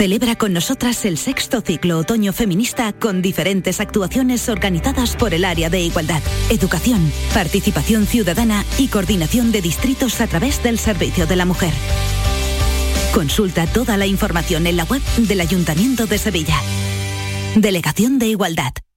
Celebra con nosotras el sexto ciclo otoño feminista con diferentes actuaciones organizadas por el área de igualdad, educación, participación ciudadana y coordinación de distritos a través del Servicio de la Mujer. Consulta toda la información en la web del Ayuntamiento de Sevilla. Delegación de Igualdad.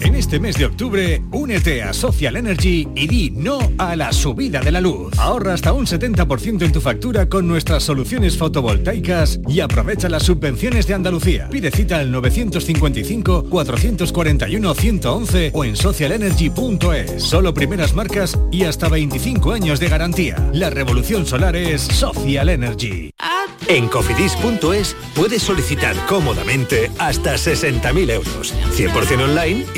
En este mes de octubre, únete a Social Energy y di no a la subida de la luz. Ahorra hasta un 70% en tu factura con nuestras soluciones fotovoltaicas y aprovecha las subvenciones de Andalucía. Pide cita al 955-441-111 o en socialenergy.es. Solo primeras marcas y hasta 25 años de garantía. La revolución solar es Social Energy. En cofidis.es puedes solicitar cómodamente hasta 60.000 euros. 100% online y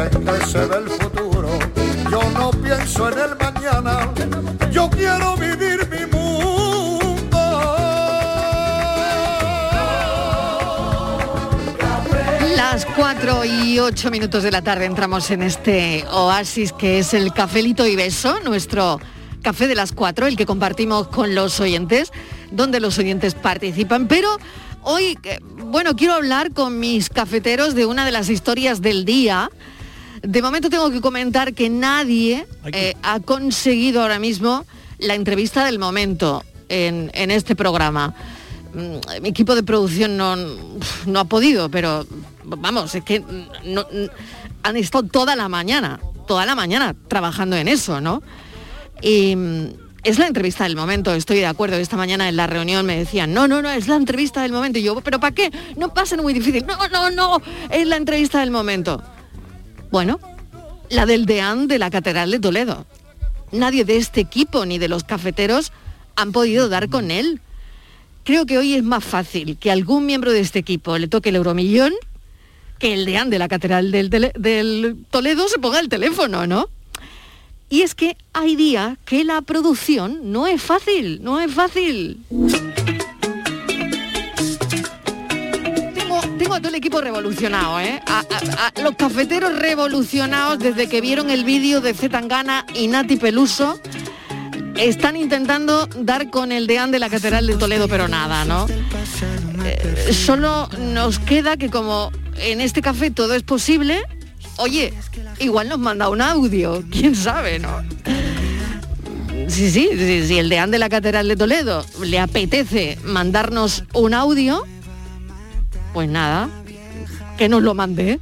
Se futuro. Yo no pienso en el mañana. Yo quiero vivir mi Las 4 y 8 minutos de la tarde entramos en este oasis que es el cafelito y beso, nuestro café de las 4, el que compartimos con los oyentes, donde los oyentes participan. Pero hoy, eh, bueno, quiero hablar con mis cafeteros de una de las historias del día. De momento tengo que comentar que nadie eh, ha conseguido ahora mismo la entrevista del momento en, en este programa. Mm, Mi equipo de producción no, no ha podido, pero vamos, es que no- n- han estado toda la mañana, toda la mañana trabajando en eso, ¿no? Y, es la entrevista del momento, estoy de acuerdo. Esta mañana en la reunión me decían, no, no, no, es la entrevista del momento. Y yo, pero ¿para qué? No pasa muy difícil. No, no, no, es la entrevista del momento. Bueno, la del deán de la Catedral de Toledo. Nadie de este equipo ni de los cafeteros han podido dar con él. Creo que hoy es más fácil que algún miembro de este equipo le toque el euromillón que el deán de la Catedral del, Toledo se ponga el teléfono, ¿no? Y es que hay días que la producción no es fácil, no es fácil. A todo el equipo revolucionado, ¿eh? A, los cafeteros revolucionados desde que vieron el vídeo de Zetangana y Nati Peluso. Están intentando dar con el deán de la Catedral de Toledo, pero nada, ¿no? Eh, solo nos queda que como en este café todo es posible, oye, igual nos manda un audio, quién sabe, ¿no? Sí, sí, sí, el deán de la Catedral de Toledo le apetece mandarnos un audio, pues nada, que nos lo mande.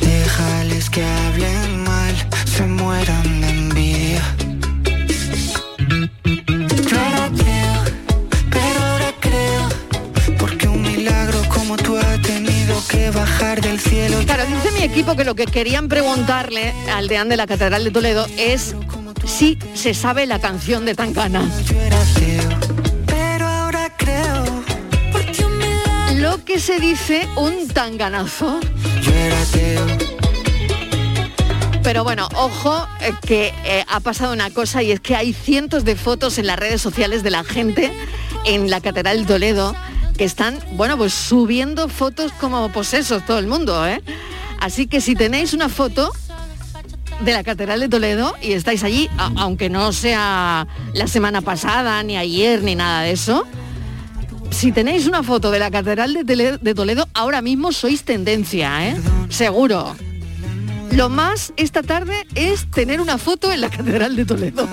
Déjales que hablen mal, se mueran de envidia. pero ahora creo, porque un milagro como tú has tenido que bajar del cielo. Claro, dice mi equipo que lo que querían preguntarle al deán de la Catedral de Toledo es si se sabe la canción de Tangana. Pero Que se dice un tanganazo. Pero bueno, ojo eh, que eh, ha pasado una cosa y es que hay cientos de fotos en las redes sociales de la gente en la Catedral de Toledo que están, bueno, pues subiendo fotos como posesos todo el mundo, ¿eh? Así que si tenéis una foto de la Catedral de Toledo y estáis allí, aunque no sea la semana pasada, ni ayer, ni nada de eso, si tenéis una foto de la Catedral de, Toledo, ahora mismo sois tendencia, ¿eh? Seguro. Lo más esta tarde es tener una foto en la Catedral de Toledo.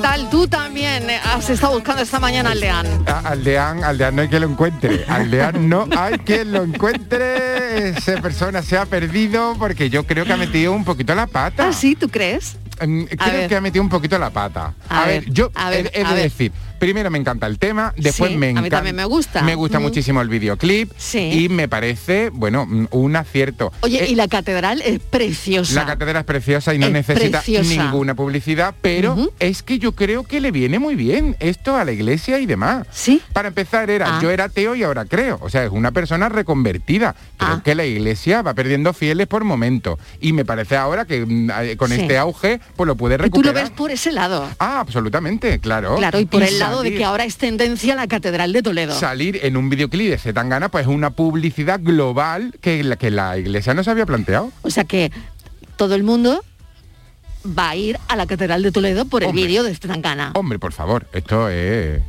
Tal? Tú también has estado buscando esta mañana Aldeán. Aldeán, Aldeán no hay que lo encuentre. Aldeán no hay que lo encuentre. Esa persona se ha perdido porque yo creo que ha metido un poquito la pata. ¿Ah, sí? ¿Tú crees? Mm, creo que ha metido un poquito la pata. A, ver, yo he, de decir, primero me encanta el tema, después me encanta. A mí también me gusta. Me gusta muchísimo el videoclip y me parece, bueno, un acierto. Oye, y eh, la catedral es preciosa. La catedral es preciosa y no necesita ninguna publicidad, pero es que yo creo que le viene muy bien esto a la iglesia y demás. Sí. Para empezar era, ah. yo era ateo y ahora creo. O sea, es una persona reconvertida. Creo ah. que la iglesia va perdiendo fieles por momentos. Y me parece ahora que mm, eh, con este auge, pues lo puede recuperar. ¿Y tú lo ves por ese lado? Ah, absolutamente, claro. Claro, y por el lado de que ahora es tendencia la Catedral de Toledo. Salir en un videoclip de Zetangana, pues es una publicidad global que la, que la iglesia no se había planteado. O sea que todo el mundo va a ir a la Catedral de Toledo por el vídeo de Zetangana. Hombre, por favor, esto es...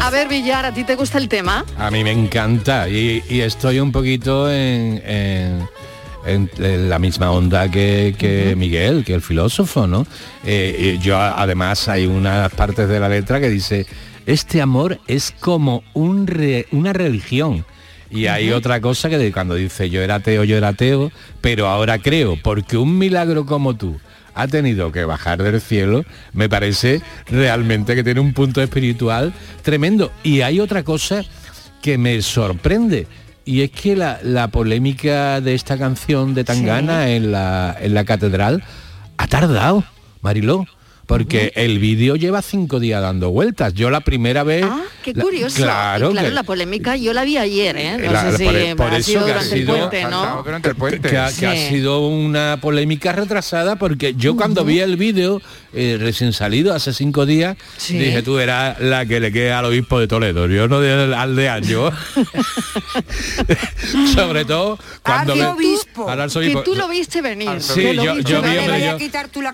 A ver, Villar, ¿a ti te gusta el tema? A mí me encanta y, estoy un poquito en en, la misma onda que, Miguel, que el filósofo, ¿no? Eh, yo además hay unas partes de la letra que dice, este amor es como un una religión. Y hay otra cosa que cuando dice yo era ateo, yo era ateo, pero ahora creo, porque un milagro como tú ha tenido que bajar del cielo, me parece realmente que tiene un punto espiritual tremendo. Y hay otra cosa que me sorprende, y es que la, polémica de esta canción de Tangana en, la, en la catedral ha tardado, Mariló porque el vídeo lleva cinco días dando vueltas. Yo la primera vez... Ah, qué curioso. claro, claro la polémica yo la vi ayer, ¿eh? No sé si por, eso durante el puente, ¿no? Que, ha, sido una polémica retrasada porque yo cuando vi el vídeo eh, recién salido hace cinco días, dije tú eras la que le queda al obispo de Toledo, yo no de aldeano, yo. Sobre todo cuando... Obispo, que tú lo viste venir. Sí, yo, yo, vi, yo,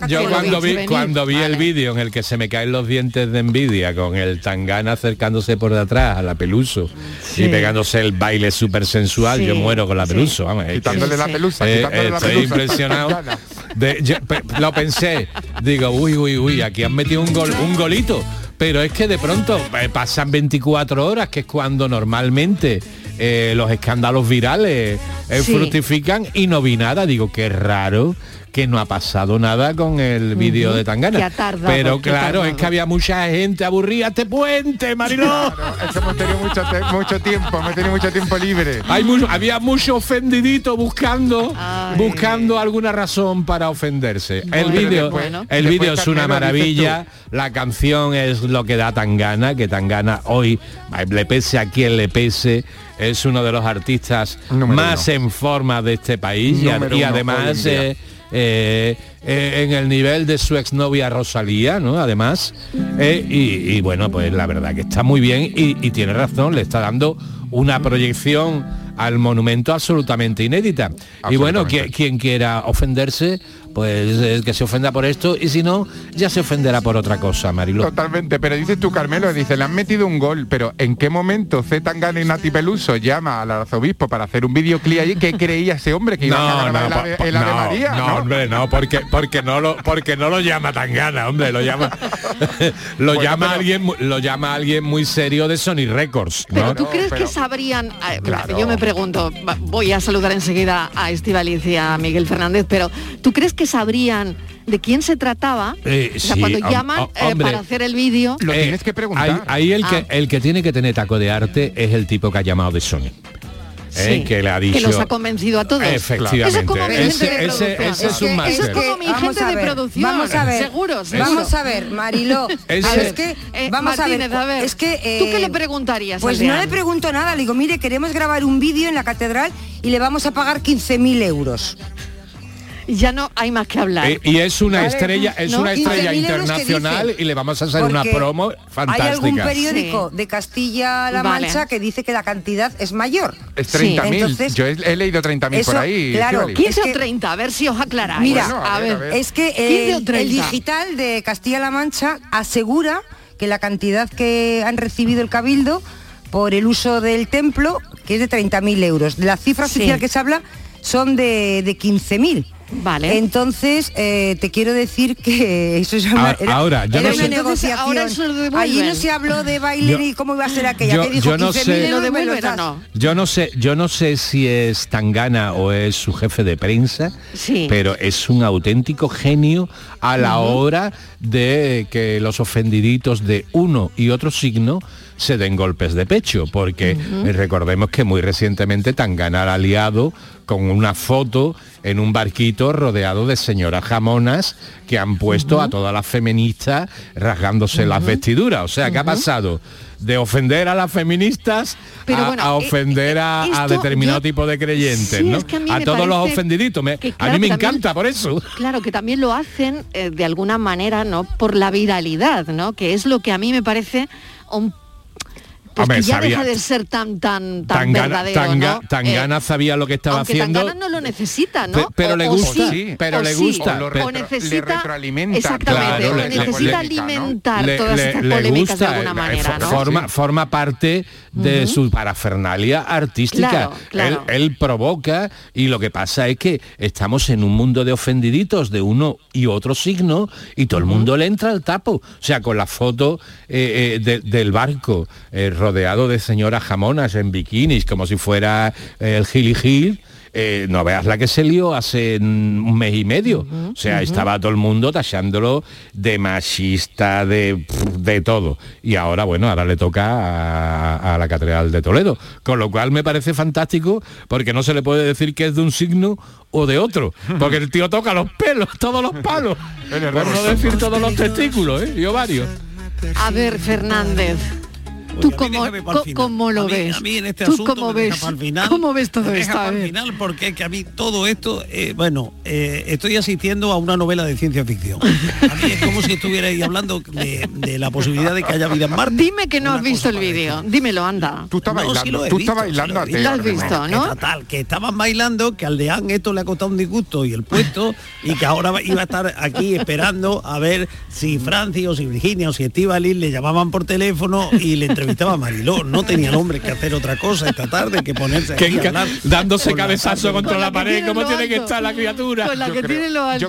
yo cuando vi, cuando vi el vídeo en el que se me caen los dientes de envidia con el tangana acercándose por detrás a la peluso Sí. y pegándose el baile súper sensual, Sí, yo muero con la vamos, es Quitándole la pelusa, Eh, quitándole la estoy pelusa. impresionado. De- yo pe- lo pensé, digo, uy, uy, uy, aquí han metido un gol, un golito. Pero es que de pronto eh, pasan 24 horas, que es cuando normalmente eh, los escándalos virales eh, Sí. fructifican y no vi nada. Digo, qué raro que no ha pasado nada con el vídeo de Tangana. Que ha tardado, Pero que ha claro, es que había mucha gente aburrida. ¡Este puente, Mariló! Claro, es que hemos tenido mucho, te- mucho tiempo, hemos tenido mucho tiempo libre. Hay mucho, había mucho ofendidito buscando buscando alguna razón para ofenderse. el Bueno, vídeo después- el vídeo es una maravilla, la canción es lo que da Tangana, que Tangana hoy le pese a quien le pese es uno de los artistas más en forma de este país y, Número además. Eh, en el nivel de su exnovia Rosalía, ¿no? Además, eh, y, y bueno, pues la verdad que está muy bien y, y tiene razón, le está dando una proyección al monumento absolutamente inédita. Y bueno, quien quiera ofenderse, pues eh, que se ofenda por esto y si no, ya se ofenderá por otra cosa, Marilo. Totalmente, pero dices tú, Carmelo, dice, le han metido un gol, pero ¿en qué momento Z Tangana y Nati Peluso llama al arzobispo para hacer un videoclip allí? ¿Qué creía ese hombre que iba a grabar el, Ave- el Ave no, María? no, ¿no? hombre, no, porque porque no lo porque no lo llama tan gana, hombre, lo llama lo Bueno, llama pero- alguien lo llama alguien muy serio de Sony Records, ¿no? Pero tú crees que sabrían, Claro. yo me pregunto, voy a saludar enseguida a Estivaliz y a Miguel Fernández, pero ¿tú crees que sabrían de quién se trataba? Eh, o sea, sí, cuando llaman hom- eh, hombre. para hacer el vídeo. Eh, Ahí, ahí el que Ah. el que tiene que tener taco de arte es el tipo que ha llamado de Sony. eh, Sí, que le ha dicho que los ha convencido a todos. Efectivamente. Eso es como mi Ese- gente de producción. ese es un Eso máster. es como mi Vamos gente a de ver, producción. vamos a ver. Seguro, seguro. Vamos a ver, Mariló. Ese- a ver, es que Eh, vamos Martínez, a a ver. es que ¿tú qué le preguntarías, Pues no le pregunto nada. Le digo, mire, queremos grabar un vídeo en la catedral y le vamos a pagar 15.000 euros. Ya no hay más que hablar. Eh, y es una Vale. estrella, es No, una 15.000 estrella internacional dice. y le vamos a hacer una promo fantástica. Hay algún periódico de Castilla-La Vale. Mancha que dice que la cantidad es mayor. Es 30.000, Entonces, yo he, he leído 30.000 por ahí. claro, Estíbaliz. 15 es o que- 30, a ver si os aclaráis. Mira, Bueno, a ver, a ver. es que 15 o el, 30. el digital de Castilla-La Mancha asegura que la cantidad que han recibido el Cabildo por el uso del templo, que es de 30.000 euros. La cifra Sí. oficial que se habla son de, de 15.000. Vale. Entonces, eh, te quiero decir que eso es una, Ahora- ahora, yo era no una sé- negociación. ahora eso lo devuelven. Allí no se habló de baile ni cómo iba a ser aquella yo- que dijo yo no 15.000 sé- euros, ¿Lo me los devuelven o das. no? Yo no sé, yo no sé si es Tangana o es su jefe de prensa, Sí. pero es un auténtico genio a la hora de que los ofendiditos de uno y otro signo se den golpes de pecho, porque recordemos que muy recientemente Tangana ha aliado con una foto en un barquito rodeado de señoras jamonas que han puesto a todas las feministas rasgándose las vestiduras. O sea, ¿qué ha pasado? De ofender a las feministas Pero a, bueno, a eh, ofender a, determinado yo- tipo de creyentes, Sí, ¿no? es que a todos los ofendiditos. Me- a mí me también- encanta por eso. Claro, que también lo hacen eh, de alguna manera, ¿no? Por la viralidad, ¿no? Que es lo que a mí me parece un pues Hombre, que ya sabía- deja de ser tan tan tan Tangana, verdadero, Tanga- ¿no? Tangana Eh, sabía lo que estaba aunque haciendo. Tangana no lo necesita, ¿no? pero O- le o gusta, sí, pero o le sí, gusta, o necesita le retroalimenta. exactamente, Claro, le- necesita le- alimentar le- todas le- estas le polémicas de alguna eh, manera, ¿no? forma, forma parte de su parafernalia artística. Claro, claro. Él, él provoca y lo que pasa es que estamos en un mundo de ofendiditos de uno y otro signo y todo el mundo le entra al tapo. O sea, con la foto eh, eh, de- del barco eh, rodeado de señoras jamonas en bikinis, como si fuera el Gili Gil. Eh, no veas la que se lió hace un mes y medio. o sea, estaba todo el mundo tachándolo de machista, de, de todo. Y ahora, bueno, ahora le toca a, a la Catedral de Toledo. Con lo cual me parece fantástico porque no se le puede decir que es de un signo o de otro. Porque el tío toca los pelos, todos los palos. Por no decir todos los testículos, ¿eh? Y ovarios. A ver, Fernández. ¿Tú cómo, cómo lo ves? A mí en este ¿Tú cómo ves? ¿Cómo ves todo esto? final porque que a mí todo esto, eh, bueno, eh, estoy asistiendo a una novela de ciencia ficción. A mí es como si estuvierais hablando de, la posibilidad de que haya vida en Marte. Dime que no has visto el vídeo, dímelo, anda. Tú estás no, bailando, sí tú estás bailando. Sí has visto, ¿no? Que, tal, que estaban bailando, que al Deán esto le ha costado un disgusto y el puesto, y que ahora iba a estar aquí esperando a ver si Francis o si Virginia o si Estivali le llamaban por teléfono y le entrevistaban entrevistaba Mariló, no tenía el hombre que hacer otra cosa esta tarde que ponerse dándose cabezazo contra la, pared, ¿cómo tiene que estar la criatura? Con la que tiene lo alto.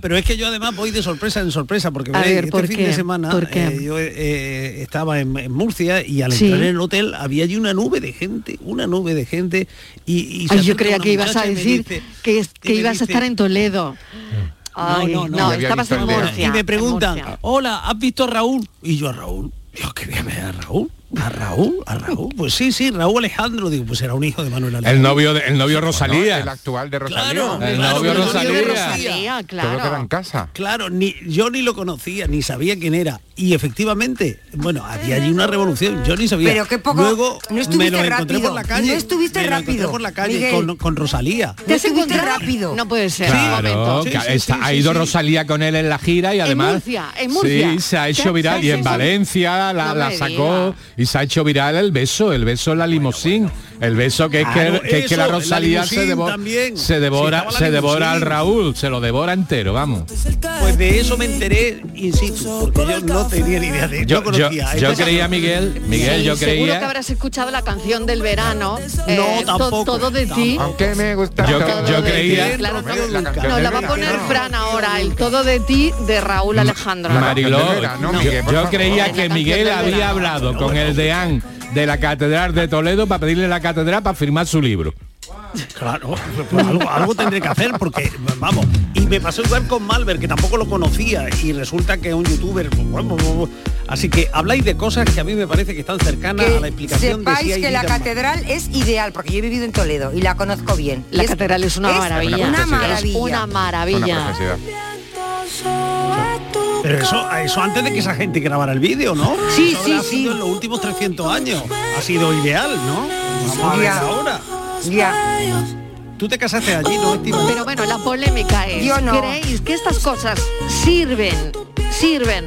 Pero es que yo además voy de sorpresa en sorpresa porque a ver, este fin de semana eh, yo eh, eh, estaba en, Murcia y al entrar en el hotel había allí una nube de gente, una nube de gente y, y yo creía que ibas a decir que, ibas a estar en Toledo. No, no, no, no estabas en Murcia. Y me preguntan, hola, ¿has visto a Raúl? Y yo a Raúl. Yo quería ver a Raúl. ¿A Raúl? ¿A Raúl? Pues sí, sí, Raúl Alejandro, digo, pues era un hijo de Manuel Alejandro. El novio de, el novio Rosalía. El actual de Rosalía. Claro, claro, novio Rosalía. Claro. Todo en casa. Claro, ni, yo ni lo conocía, ni sabía quién era. Y efectivamente, bueno, había allí una revolución, yo ni sabía. Pero qué poco. Luego no me lo encontré por la calle. No estuviste me rápido. Por la calle con, Rosalía. ¿Te, rápido? No puede ser. Claro, ha ido Rosalía con él en la gira y además. En Murcia, en Murcia. Sí, se ha hecho viral. Y en Valencia la sacó y se ha hecho viral el beso, el beso en la limosín el beso que es que, la Rosalía se, se, devora, se, devora al Raúl, se lo devora entero, vamos. Pues de eso me enteré, insisto, porque yo no tenía ni idea de yo, yo, creía, Miguel, Miguel, yo creía. Seguro que habrás escuchado la canción del verano. Eh, no, tampoco. todo de ti. Aunque me gusta. Yo, yo creía. Claro, no, la va a poner Fran ahora, el todo de ti de Raúl Alejandro. Mariló, yo, creía que Miguel había hablado con el de Anne de la Catedral de Toledo para pedirle la catedral para firmar su libro. Claro, pues algo, tendré que hacer porque, vamos, y me pasó igual con Malver, que tampoco lo conocía, y resulta que es un youtuber, pues, pues, pues, así que habláis de cosas que a mí me parece que están cercanas a la explicación. Sepáis de si que la catedral es ideal, porque yo he vivido en Toledo y la conozco bien. La catedral es una, maravilla. una maravilla. Una maravilla. Pero eso, eso antes de que esa gente grabara el vídeo, ¿no? Sí, eso sí, sí. Sido en los últimos 300 años. Ha sido ideal, ¿no? Ahora. Ya. Tú te casaste allí, ¿no? Pero bueno, la polémica es, ¿creéis que estas cosas sirven, sirven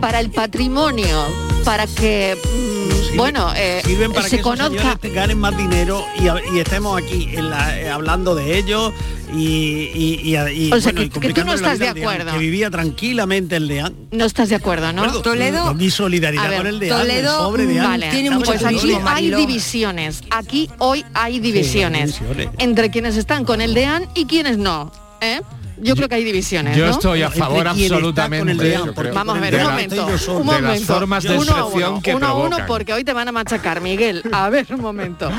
para el patrimonio, para que mm, bueno, eh, sirven para se que conozca. Señores ganen más dinero y, y estemos aquí en la, eh, hablando de ellos y, y, y o sea, que, que tú no estás de acuerdo. Deán, que vivía tranquilamente el DEAN. No estás de acuerdo, ¿no? Toledo. Mi solidaridad ver, con el DEAN, Toledo, el pobre DEAN. Vale. Tiene pues aquí hay divisiones. Aquí hoy hay divisiones, sí, hay divisiones entre quienes están con el DEAN y quienes no. ¿eh? yo creo que hay divisiones. Yo estoy a favor absolutamente. Vamos a ver, un momento. Un momento. Formas de uno a uno, que uno, a uno porque hoy te van a machacar, Miguel. A ver, un momento.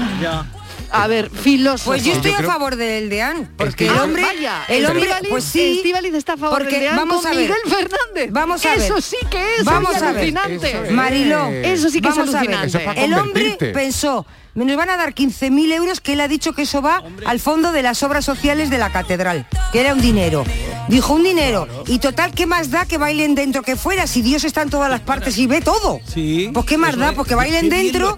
A ver, filósofo. Pues yo estoy a favor del Deán, porque el hombre, ah, el hombre, Estivaliz, pues sí, Estivaliz está a favor porque del Deán vamos a ver, Miguel Fernández. Vamos a ver. Eso sí que es, vamos es a alucinante. Ver, eso eso sí que es alucinante. El hombre pensó me nos van a dar 15.000 euros que él ha dicho que eso va al fondo de las obras sociales de la catedral, que era un dinero. Dijo un dinero. Y total, ¿qué más da que bailen dentro que fuera? Si Dios está en todas las partes y ve todo. Sí, pues qué más da, porque pues, bailen dentro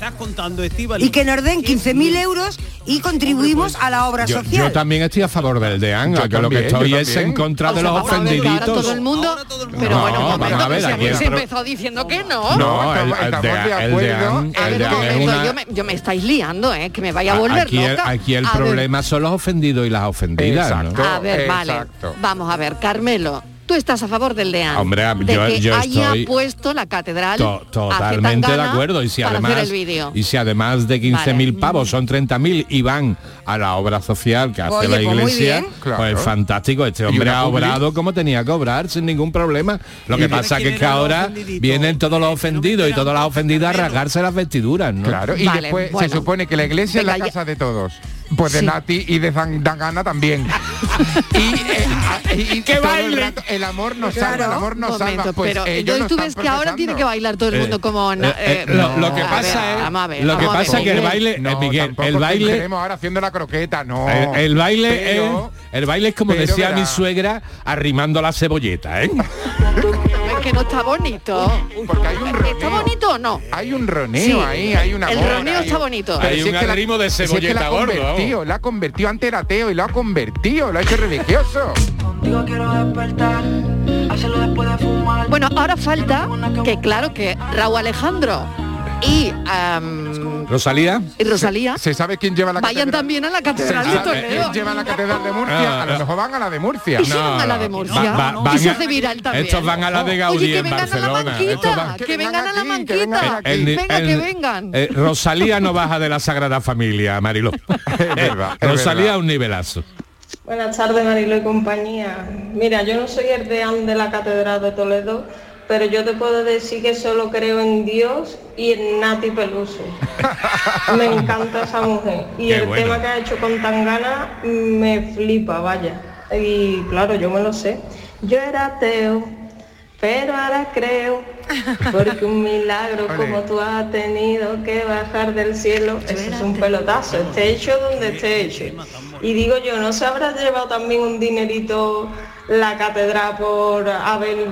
y que nos den 15.000 euros y contribuimos a la obra social. Yo también estoy a favor del DEAN, yo que lo que estoy es en contra de los ofendiditos. Todo el mundo, pero bueno, vamos a ver, aquí se empezó diciendo que no. No, el, el, el, el liando, ¿eh? que me vaya a volver aquí loca. El, aquí el problema son los ofendidos y las ofendidas. ¿no? A ver, vale. Vamos a ver, Carmelo, estás a favor del DEAN. Hombre, de yo, que haya puesto la catedral. Totalmente de acuerdo. Y si además, y si además de 15.000 vale. Mm. pavos son 30.000 y van a la obra social que hace la pues iglesia, pues, fantástico. Este hombre ha obrado como tenía que obrar sin ningún problema. Lo que pasa que es que ahora vienen todos los ofendidos y todas las ofendidas a rasgarse las vestiduras. Claro, y después se supone que la iglesia es la casa de todos. Pues de. Nati y de Dangana también. y, eh, que baile. El, rato, el, amor nos claro, salva, el amor nos momento, salva. Pues pero ellos no tú ves que ahora tiene que bailar todo el eh, mundo como... Eh, eh lo, que pasa es... Lo que pasa es que el baile... No, Miguel, el baile... Tenemos ahora haciendo la croqueta, no. El, baile es... El baile es como decía mi suegra, arrimando la cebolleta, ¿eh? que no está bonito. Porque hay un ¿Está bonito o no? Hay un roneo Sí. ahí, hay una El amor, roneo hay está un- bonito. Pero Hay si un es que de si es que la cebolleta ha gordo, convertido, la ha convertido, antes era ateo y lo ha convertido, lo ha hecho religioso. Bueno, ahora falta que claro que Raúl Alejandro y, am, Rosalía. y Rosalía ¿Se sabe quién lleva la vayan catedral? también a la ¿Se catedral de Toledo. quién lleva la catedral de Murcia? Ah, a lo mejor van a la de Murcia. Y si van a la de Murcia. Va- va- y se van a- hace viral también. Estos van a la de Gaudí Oye, que en vengan a la Barcelona. Manquita, van- que vengan a la aquí, que manquita. vengan. El Venga, el- que vengan. eh, Rosalía no baja de la Sagrada Familia, Mariló. verdad, es Rosalía verdad. un nivelazo. Buenas tardes, Marilo y compañía. Mira, yo no soy el deán de la Catedral de Toledo, pero yo te puedo decir que solo creo en Dios y en Nati Peluso. Me encanta esa mujer. Y Qué el bueno. tema que ha hecho con Tangana me flipa, vaya. Y claro, yo me lo sé. Yo era ateo, pero ahora creo, porque un milagro como tú has tenido que bajar del cielo, eso es un pelotazo, esté hecho donde esté hecho. Y digo yo, ¿no se habrá llevado también un dinerito la catedral por haber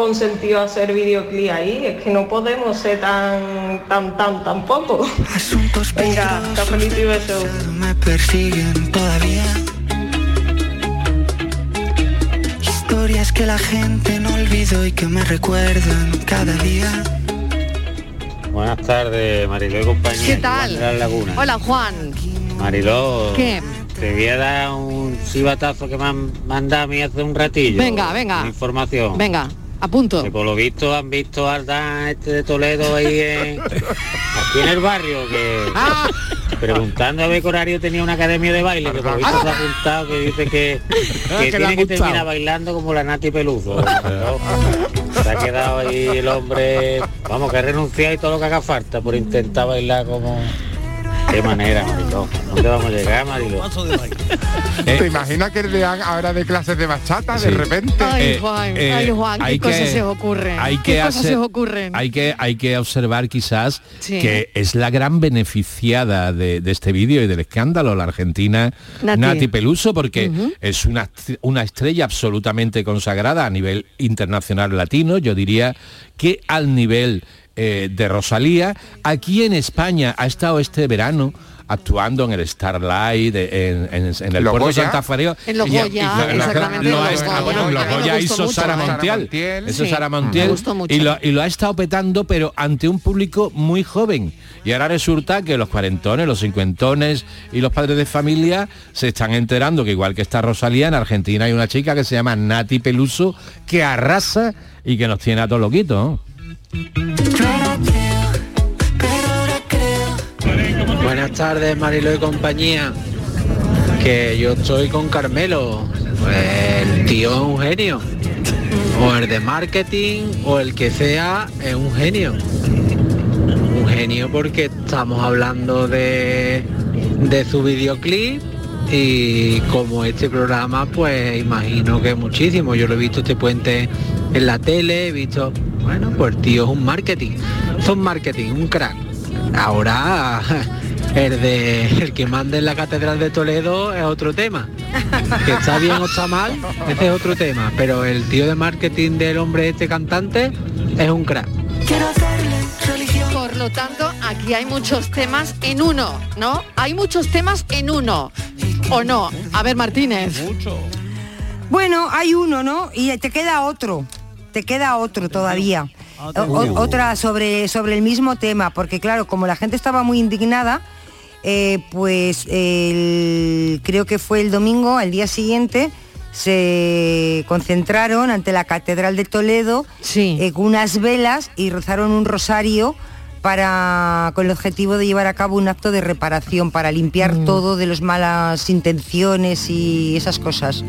consentido hacer videoclip ahí? Es que no podemos ser tan, tan, tan, tampoco. Venga, cafelito y beso. me persiguen todavía. Historias que la gente no olvidó y que me recuerdan cada día. Buenas tardes, Mariló y compañía. ¿Qué aquí Juan de las tal? Lagunas. Hola, Juan. Mariló, ¿Qué? te voy a dar un chivatazo que me han mandado a mí hace un ratillo. Venga, venga. Información. Venga, a punto. Que por lo visto han visto al Dan este de Toledo ahí en, aquí en el barrio que Ah. preguntando a ver qué horario tenía una academia de baile que por lo visto se ha apuntado que dice que, Ah, que tiene que terminar bailando como la Nati Peluso. ¿no? Se ha quedado ahí el hombre, vamos que ha renunciado y todo lo que haga falta por intentar bailar como qué manera, Mariló. ¿Dónde vamos a llegar, Mariló? ¿Te imaginas que el de ahora de clases de bachata de repente? Ay, Eh, Juan, eh, ay, Juan, qué hay cosas que- se os ocurren. hay ¿Qué que cosas hacer- se os ocurren? Hay que, hay que observar quizás Sí. que es la gran beneficiada de, de este vídeo y del escándalo, la argentina Nati. Nati, Peluso, porque es una, una estrella absolutamente consagrada a nivel internacional latino, yo diría que al nivel eh, de Rosalía. Aquí en España ha estado este verano actuando en el Starlight, en, en- en el ¿Los puerto de? Santa Feria. En los Y- y- Goya, y- exactamente, lo bueno, en los Goya hizo mucho. Sara Montiel. Montiel. Eso Sí, Sara Montiel. me gustó mucho. Y lo, y lo ha estado petando, pero ante un público muy joven. Y ahora resulta que los cuarentones, los cincuentones y los padres de familia se están enterando que igual que está Rosalía, en Argentina hay una chica que se llama Nati Peluso que arrasa y que nos tiene a todos loquitos. ¿no? Buenas tardes, Marilo y compañía. Que yo estoy con Carmelo. El tío es un genio. O el de marketing o el que sea es un genio. Un genio porque estamos hablando de, de su videoclip y como este programa pues imagino que muchísimo. Yo lo he visto este puente en la tele, he visto, bueno, pues el tío es un marketing. Es un marketing, un crack. Ahora el de el que manda en la catedral de Toledo es otro tema. Que está bien o está mal, ese es otro tema. Pero el tío de marketing del hombre este cantante es un crack. Por lo tanto, aquí hay muchos temas en uno, ¿no? Hay muchos temas en uno. ¿O no? A ver, Martínez. Bueno, hay uno, ¿no? Y te queda otro. Te queda otro todavía. O- o- otra sobre, sobre el mismo tema, porque claro, como la gente estaba muy indignada, eh, pues el- creo que fue el domingo, al día siguiente, se concentraron ante la Catedral de Toledo eh, con unas velas y rezaron un rosario para con el objetivo de llevar a cabo un acto de reparación para limpiar todo de las malas intenciones y esas cosas.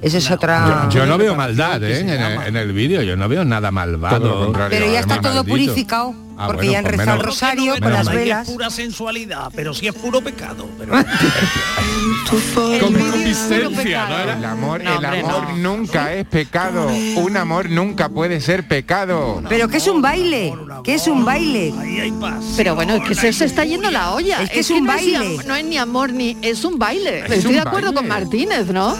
Esa es otra. Yo, yo no veo maldad ¿eh? en, el, en el vídeo, yo no veo nada malvado. Todo lo contrario. Pero ya está todo maldito. purificado, Ah, porque bueno, ya han pues rezado el rosario con las velas. es pura sensualidad, pero sí es puro pecado. Pero... Concupiscencia, ¿no? El amor, No, el hombre, amor no. nunca es pecado. Un amor nunca puede ser pecado. Pero que es un baile, que es un baile. Pero bueno, es que se, se está yendo la olla. Es que es un baile. no es ni amor ni es un baile. Es Estoy un de acuerdo con. Martínez, ¿no?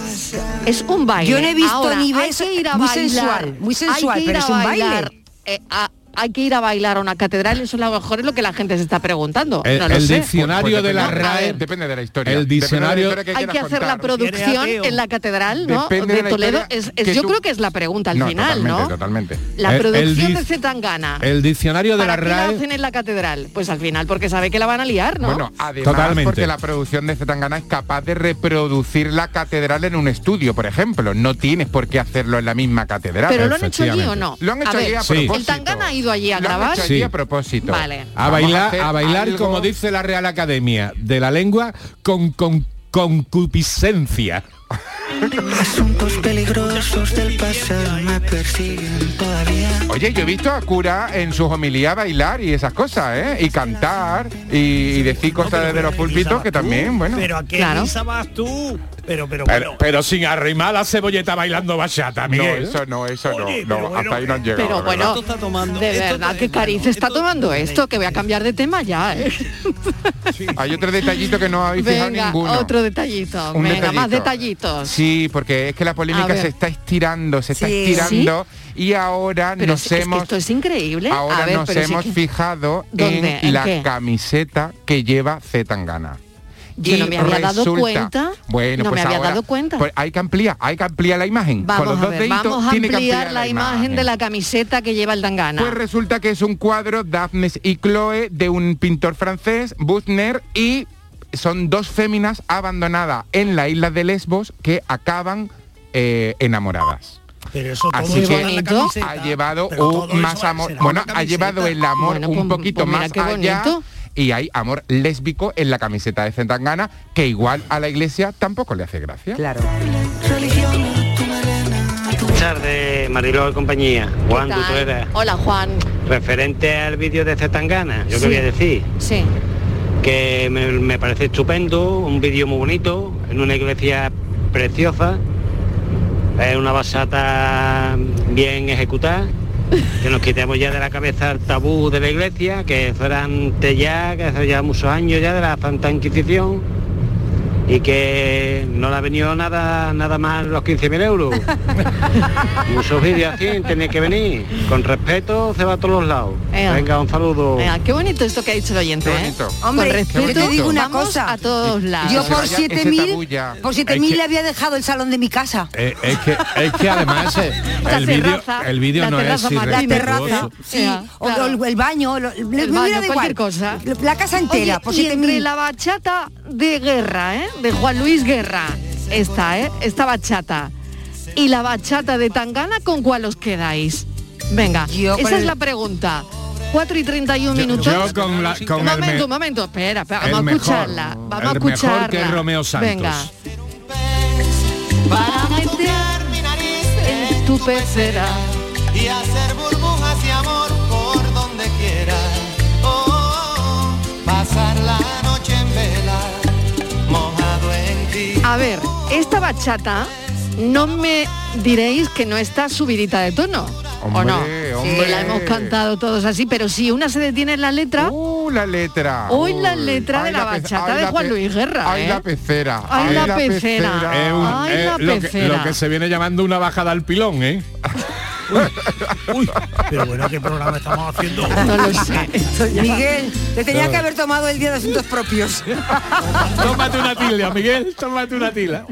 Es un baile. Yo no he visto Ahora, ni hay beso- que ir a muy bailar, sensual, muy sensual, pero es un bailar, baile. eh, a- hay que ir a bailar a una catedral, eso a lo mejor es lo que la gente se está preguntando. El, no lo el sé. diccionario de la RAE, Depende de la historia. el Depende de la diccionario- historia que hay que hacer la producción en la catedral, ¿no? Depende de Toledo. Es, yo tú- creo que es la pregunta al No, final, totalmente, ¿no? totalmente. La El- el producción de Zetangana. el diccionario de la ¿Para qué la RAE, hacen en la catedral? Pues al final porque sabe que la van a liar, ¿no? Bueno, además Totalmente. porque la producción de Zetangana es capaz de reproducir la catedral en un estudio, por ejemplo. No tienes por qué hacerlo en la misma catedral. Pero lo han hecho allí o no. Lo han hecho allí a propósito. El Tangana ha ido allí a grabar. hecho allí Sí. a propósito. Vale. a bailar, a, bailar algo- como dice la Real Academia de la Lengua, con, con concupiscencia. Asuntos peligrosos del pasado me persiguen todavía. Oye, yo he visto a cura en sus homilías bailar y esas cosas, ¿eh? Y cantar y, y decir cosas desde los ¿a qué púlpitos que también, bueno. Pero a qué Claro. vas tú? Pero, pero, Pero, bueno. pero sin arrimar la cebolleta bailando bachata, No, Miguel. eso no, eso Oye, no. pero No, bueno, hasta ahí no han llegado. Pero bueno, Esto está tomando- de verdad que Cariz está esto- tomando esto, que voy a cambiar de tema ya, ¿eh? Hay otro detallito que no habéis fijado Venga, ninguno. otro detallito. Un Venga, más detallito. detallitos. Sí, porque es que la polémica se está estirando, se está Sí. estirando y ahora Pero nos es, es que hemos esto es increíble. ahora a ver, nos hemos que- fijado ¿Dónde? en, ¿En la qué? camiseta que lleva Zetangana. Yo no Y me había dado resulta- cuenta. Bueno, no pues me había ahora, dado cuenta. pues hay que ampliar, hay que ampliar la imagen. Con Vamos los a dos ver, deditos vamos a que ampliar la imagen de la camiseta que lleva el Dangana. Pues resulta que es un cuadro Daphnes y Chloe de un pintor francés, Buchner, y son dos féminas abandonadas en la isla de Lesbos que acaban eh, enamoradas. Pero eso todo Así que la camiseta, ha llevado un más amor. Bueno, ha llevado el amor Bueno, un pues- poquito pues más allá. bonito. Y hay amor lésbico en la camiseta de Zetangana que igual a la iglesia tampoco le hace gracia. Claro. Buenas tardes, Mariló y compañía. Juan. Tutorera. Hola, Juan. Referente al vídeo de Zetangana, yo Sí. que voy a decir Sí. que me, me parece estupendo, un vídeo muy bonito, en una iglesia preciosa, es una basata bien ejecutada, que nos quitemos ya de la cabeza el tabú de la iglesia, que eso era antes ya, que eso ya muchos años ya de la Santa Inquisición, y que no le ha venido nada nada más los 15.000 euros. Muchos vídeos así tienen que venir. Con respeto se va a todos los lados. Ea. Venga, un saludo. Venga, qué bonito esto que ha dicho el oyente, Qué ¿eh? bonito. Hombre, Con respeto, yo te digo una vamos cosa. a todos lados. Yo por vaya 7.000 ese tabú ya. por Es 7.000 que- le había dejado el salón de mi casa. Eh, es, que, es que además eh, el vídeo el no es terraza La sí, o, claro. el, el baño, lo- me baño, cualquier igual. cosa. La casa entera, Oye, por y entre 7.000. la bachata de guerra, ¿eh? De Juan Luis Guerra. Esta, ¿eh? Esta bachata. Y la bachata de Tangana, ¿con cuál os quedáis? Venga, Yo esa es el- la pregunta. 4 y 31 Yo- minutos. yo con la- con un momento, me- un momento, espera, espera, vamos a mejor, escucharla. Vamos a el mejor escucharla. que Romeo Santos. Venga. Para meter en tu pecera. y hacer A ver, esta bachata no me diréis que no está subidita de tono. ¿O no? Hombre, Sí, hombre. la hemos cantado todos así, pero si una se detiene en la letra, Uh, la letra. Hoy la Uy. letra de la bachata de Juan Luis Guerra, Ay, ¿eh? la pecera. Ay, la pecera. Es un- Ay, es la lo, que, pecera. lo que se viene llamando una bajada al pilón, ¿eh? Uy, pero bueno, ¿qué programa estamos haciendo? no lo sé. Miguel, te tenías que haber tomado el día de asuntos propios. Tómate una tila, Miguel, tómate una tila.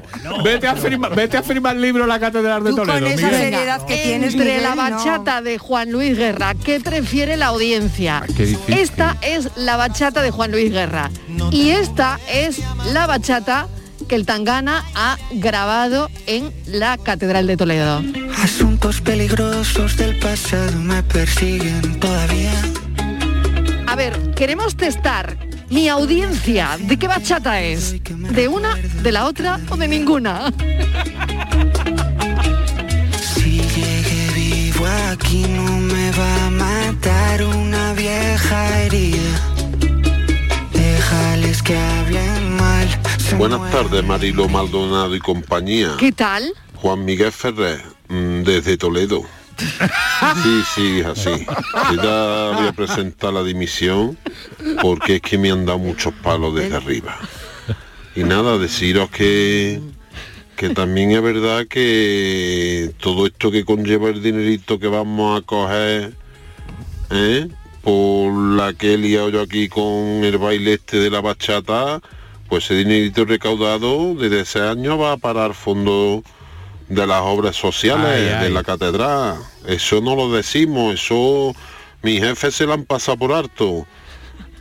Vete a firmar, vete a firmar el libro la Catedral de Tú con Toledo, esa Miguel. seriedad que tienes, Entre Miguel, la no. bachata de Juan Luis Guerra, ¿qué prefiere la audiencia? Difícil. Esta es la bachata de Juan Luis Guerra. Y esta es la bachata que el Tangana ha grabado en la Catedral de Toledo. Asuntos peligrosos del pasado me persiguen todavía. A ver, queremos testar mi audiencia. ¿De qué bachata es? ¿De una, de la otra o de ninguna? Si llegué vivo aquí no me va a matar una vieja herida. Déjales que hablen Buenas tardes, Marilo Maldonado y compañía. ¿Qué tal? Juan Miguel Ferrer, mm, desde Toledo. Sí, sí, es así. Ya voy a presentar la dimisión porque es que me han dado muchos palos desde arriba. Y nada, deciros que, que también es verdad que todo esto que conlleva el dinerito que vamos a coger, ¿eh? por la que he liado yo aquí con el baile este de la bachata, pues ese dinerito recaudado desde ese año va a parar fondo de las obras sociales Ay, de la catedral. Eso no lo decimos, eso mis jefes se lo han pasado por harto.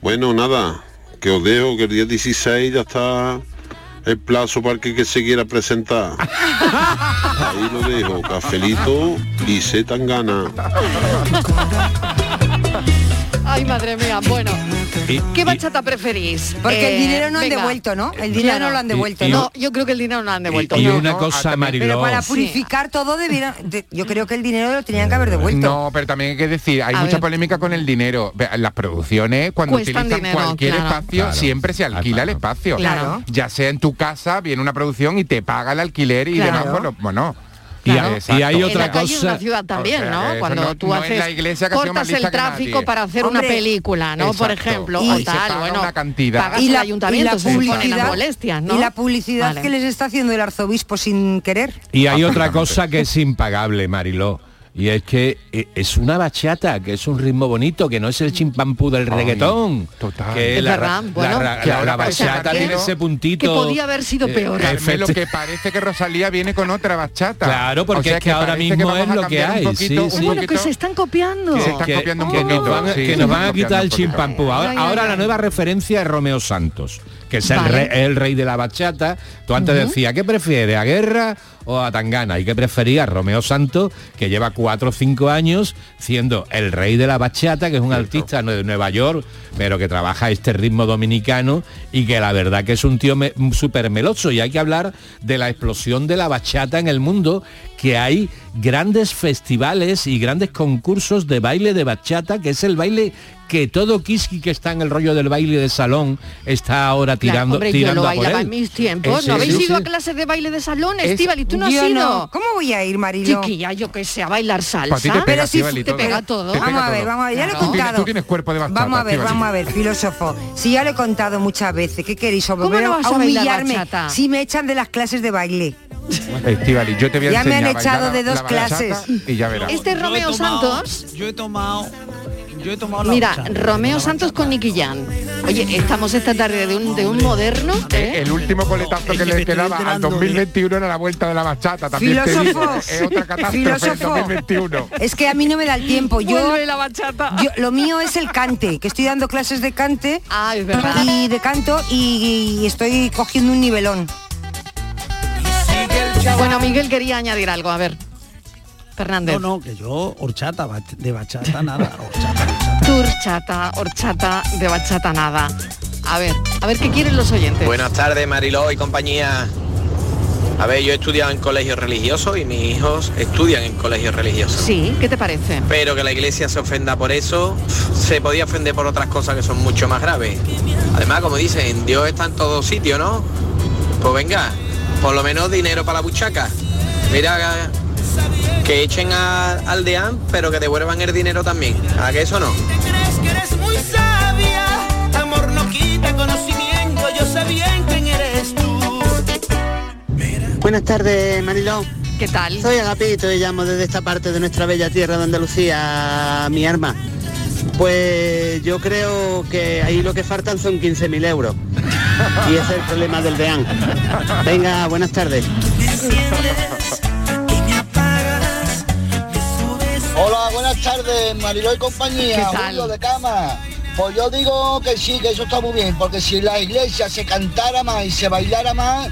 Bueno, nada, que os dejo que el día 16 ya está el plazo para que, que se quiera presentar. Ahí lo dejo, cafelito y se tan gana. Ay, madre mía. Bueno, Y- ¿qué y- bachata preferís? Porque el Eh, dinero no han venga. devuelto, ¿no? El dinero no lo han devuelto, Y- y- ¿no? Yo creo que el dinero no lo han devuelto. y No. una cosa, Mariló. Pero para Sí. purificar todo debieran... de- yo creo que el dinero lo tenían que haber devuelto. No, pero también hay que decir, hay A mucha ver. polémica con el dinero. Las producciones, cuando Cuestan utilizan dinero, cualquier claro. espacio, Claro. siempre se alquila el espacio. Claro. Ya sea en tu casa, viene una producción y te paga el alquiler y Claro. demás. Bueno, bueno. Y, Claro. y hay En otra la calle cosa. en la ciudad también, O sea, ¿no? Cuando no- tú no haces la iglesia que cortas el tráfico para hacer Hombre, una película, ¿no? Por ejemplo, Y o se tal, bueno, una cantidad. pagas Y el la, ayuntamiento, y la publicidad, molestias, ¿no? y la publicidad Vale. que les está haciendo el arzobispo sin querer. Y hay otra cosa que es impagable, Mariló. Y es que eh, es una bachata, que es un ritmo bonito, que no es el chimpampú del reggaetón. total. Que Es la, la- bueno. la- Que la- ahora la parece bachata que- tiene ese Que puntito. podía haber sido eh, peor. Carmelo, efecti- que parece que Rosalía viene con otra bachata. Claro, porque O sea es que ahora mismo es lo que hay, poquito- sí, un sí. Bueno, que se están copiando. Que se están copiando un que poquito. nos van, a- sí, que se nos están van a copiando quitar el chimpampú. Ahora, la nueva referencia es Romeo Santos, que es el, rey, el rey de la bachata. Tú antes decías, ¿qué prefiere, a Guerra o a Tangana? Y que prefería a Romeo Santos, que lleva cuatro o cinco años siendo el rey de la bachata, que es un artista de Nueva York, pero que trabaja este ritmo dominicano y que la verdad que es un tío me- súper meloso. Y hay que hablar de la explosión de la bachata en el mundo, que hay grandes festivales y grandes concursos de baile de bachata, que es el baile que todo Kiski que está en el rollo del baile de salón está ahora Claro, tirando, hombre, yo tirando lo a por bailaba él. en mis tiempos. Ese- ¿No habéis ido a clases de baile de salón, Es- Estíbal? ¿Y tú no has Yo ido? no. ¿Cómo voy a ir, Marilo? Chiquilla, yo que sé, a bailar salsa. A ti te pega, pero si te todo. pega Te todo. pega Vamos a ver, todo. vamos a ver, ya lo he Claro. Tú tienes- contado. tú tienes cuerpo de bachata, Vamos a ver, vamos a ver, filósofo. Si ya lo he contado muchas veces, ¿qué queréis? ¿Cómo no vas a humillarme bachata? si me echan de las clases de baile. Estíbaliz, yo te voy a Ya me han echado de dos clases. Y ya verás. Este Romeo Santos. Yo he tomado... Yo he tomado la Mira, bachata. Romeo Santos con Nicky Jam. Oye, estamos esta tarde de un, de un moderno. ¿eh? El último coletazo Es que, le quedaba al enterando de- 2021 era la vuelta de la bachata. También te Filósofo, digo, es otra catástrofe el filósofo. 2021. Es que a mí no me da el tiempo. Yo, la bachata. yo- lo mío es el cante, que estoy dando clases de cante Ah, es verdad. y de canto y, y estoy cogiendo un nivelón. Bueno, Miguel quería añadir algo. A ver, Fernández. No, no, que yo horchata, de bachata nada, horchata. Turchata, horchata, de bachata nada. A ver, a ver qué quieren los oyentes. Buenas tardes, Mariló y compañía. A ver, yo he estudiado en colegios religiosos y mis hijos estudian en colegios religiosos. Sí, ¿qué te parece? Pero que la iglesia se ofenda por eso, se podía ofender por otras cosas que son mucho más graves. Además, como dicen, Dios está en todos sitios, ¿no? Pues venga, por lo menos dinero para la buchaca. Mira, que echen a, al deán, pero que devuelvan el dinero también. ¿A que eso no? crees que eres muy sabia. Amor no quita conocimiento, yo sé bien quién eres tú. Buenas tardes, Mariló. ¿Qué tal? Soy Agapito y llamo desde esta parte de nuestra bella tierra de Andalucía, mi arma. Pues yo creo que ahí lo que faltan son 15.000 euros. Y ese es el problema del DEAN. Venga, buenas tardes. Hola, buenas tardes, Mariló y compañía. Julio de Cama. Pues yo digo que sí, que eso está muy bien, porque si la iglesia se cantara más y se bailara más,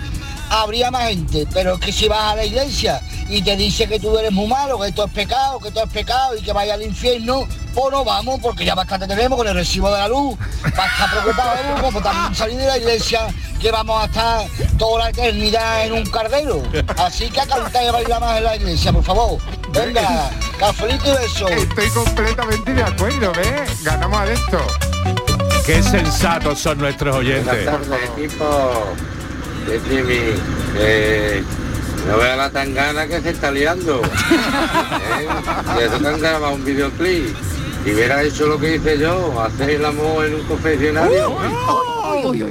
habría más gente. Pero es que si vas a la iglesia y te dice que tú eres muy malo, que esto es pecado, que esto es pecado y que vaya al infierno, pues no vamos, porque ya bastante tenemos con el recibo de la luz. Va a estar preocupado como también salir de la iglesia, que vamos a estar toda la eternidad en un cardero. Así que a cantar y a bailar más en la iglesia, por favor. Venga, cafelito y beso. Estoy completamente de acuerdo, ¿ves? Ganamos a esto. Qué sensatos son nuestros oyentes. equipo. que Jimmy, que no vea la tangana que se está liando. ¿Eh? Ya se han grabado un videoclip. Y hubiera hecho lo que hice yo, hacer el amor en un confesionario. ¡Ay,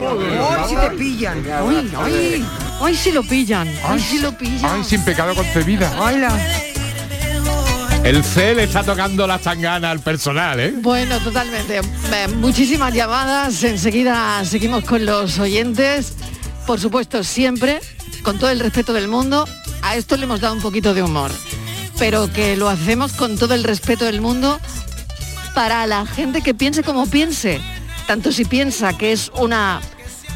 si te pillan! ¡Ay, ay! ¡Ay, si lo pillan! ¡Ay, si lo pillan! Ay, sin pecado concebida. El C le está tocando la tangana al personal, ¿eh? Bueno, totalmente. Muchísimas llamadas. Enseguida seguimos con los oyentes. Por supuesto, siempre, con todo el respeto del mundo, a esto le hemos dado un poquito de humor. Pero que lo hacemos con todo el respeto del mundo para la gente que piense como piense. Tanto si piensa que es una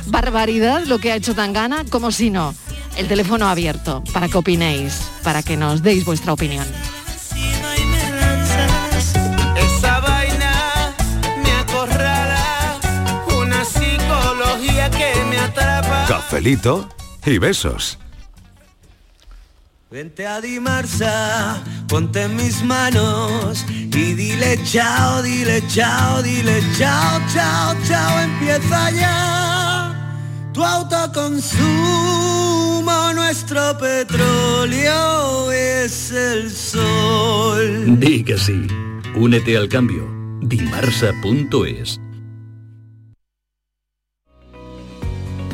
barbaridad lo que ha hecho Tangana, como si no. El teléfono abierto para que opinéis, para que nos deis vuestra opinión. Cafelito y besos. Vente a Dimarsa, ponte en mis manos y dile chao, dile chao, dile chao, chao, chao, empieza ya. Tu autoconsumo, nuestro petróleo es el sol. Di que sí. Únete al cambio. Dimarsa.es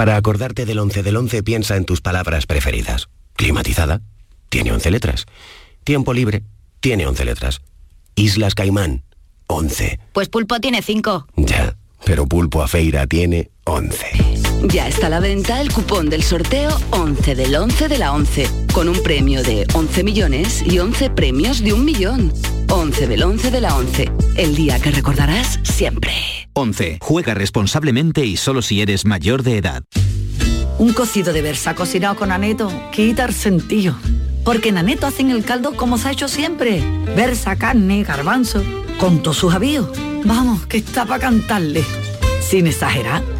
Para acordarte del 11 del 11 piensa en tus palabras preferidas. Climatizada, tiene 11 letras. Tiempo libre, tiene 11 letras. Islas Caimán, 11. Pues Pulpo tiene cinco. Ya, pero Pulpo a Feira tiene 11. Ya está a la venta el cupón del sorteo 11 del 11 de la 11, con un premio de 11 millones y 11 premios de un millón. 11 del 11 de la 11, el día que recordarás siempre. 11. Juega responsablemente y solo si eres mayor de edad. Un cocido de versa cocinado con aneto quita el sentido. Porque en aneto hacen el caldo como se ha hecho siempre. Versa, carne, garbanzo, con todos sus avíos. Vamos, que está para cantarle. Sin exagerar.